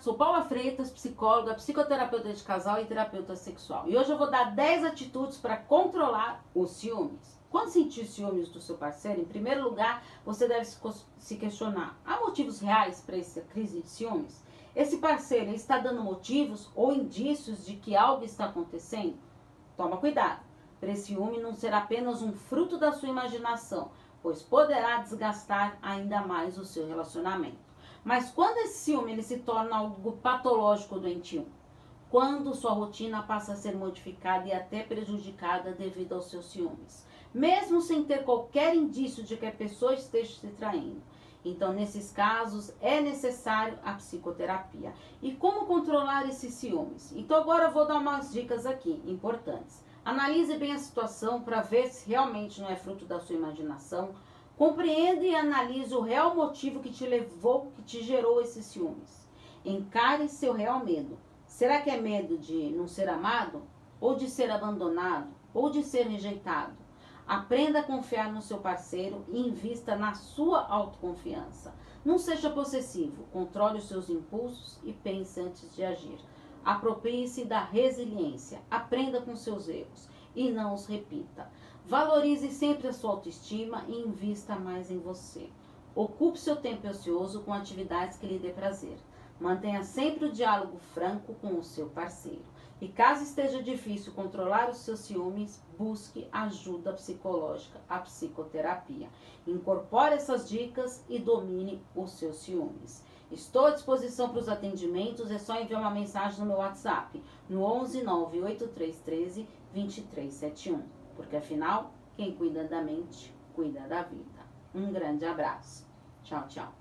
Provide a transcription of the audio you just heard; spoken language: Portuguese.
Sou Paula Freitas, psicóloga, psicoterapeuta de casal e terapeuta sexual. E hoje eu vou dar 10 atitudes para controlar os ciúmes. Quando sentir ciúmes do seu parceiro, em primeiro lugar, você deve se questionar: há motivos reais para essa crise de ciúmes? Esse parceiro está dando motivos ou indícios de que algo está acontecendo? Toma cuidado, para esse ciúme não ser apenas um fruto da sua imaginação, pois poderá desgastar ainda mais o seu relacionamento. Mas quando esse ciúme ele se torna algo patológico doentio? Quando sua rotina passa a ser modificada e até prejudicada devido aos seus ciúmes, mesmo sem ter qualquer indício de que a pessoa esteja se traindo. Então, nesses casos, é necessário a psicoterapia. E como controlar esses ciúmes? Então, agora eu vou dar umas dicas aqui importantes. Analise bem a situação para ver se realmente não é fruto da sua imaginação Compreenda e analise o real motivo que te levou, que te gerou esses ciúmes. Encare seu real medo. Será que é medo de não ser amado? Ou de ser abandonado? Ou de ser rejeitado? Aprenda a confiar no seu parceiro e invista na sua autoconfiança. Não seja possessivo, controle os seus impulsos e pense antes de agir. Aproprie-se da resiliência, aprenda com seus erros e não os repita. Valorize sempre a sua autoestima e invista mais em você. Ocupe seu tempo ocioso com atividades que lhe dê prazer. Mantenha sempre o diálogo franco com o seu parceiro. E caso esteja difícil controlar os seus ciúmes, busque ajuda psicológica, a psicoterapia. Incorpore essas dicas e domine os seus ciúmes. Estou à disposição para os atendimentos, é só enviar uma mensagem no meu WhatsApp, no 11 98313 2371 porque afinal, quem cuida da mente, cuida da vida. Um grande abraço. Tchau, tchau.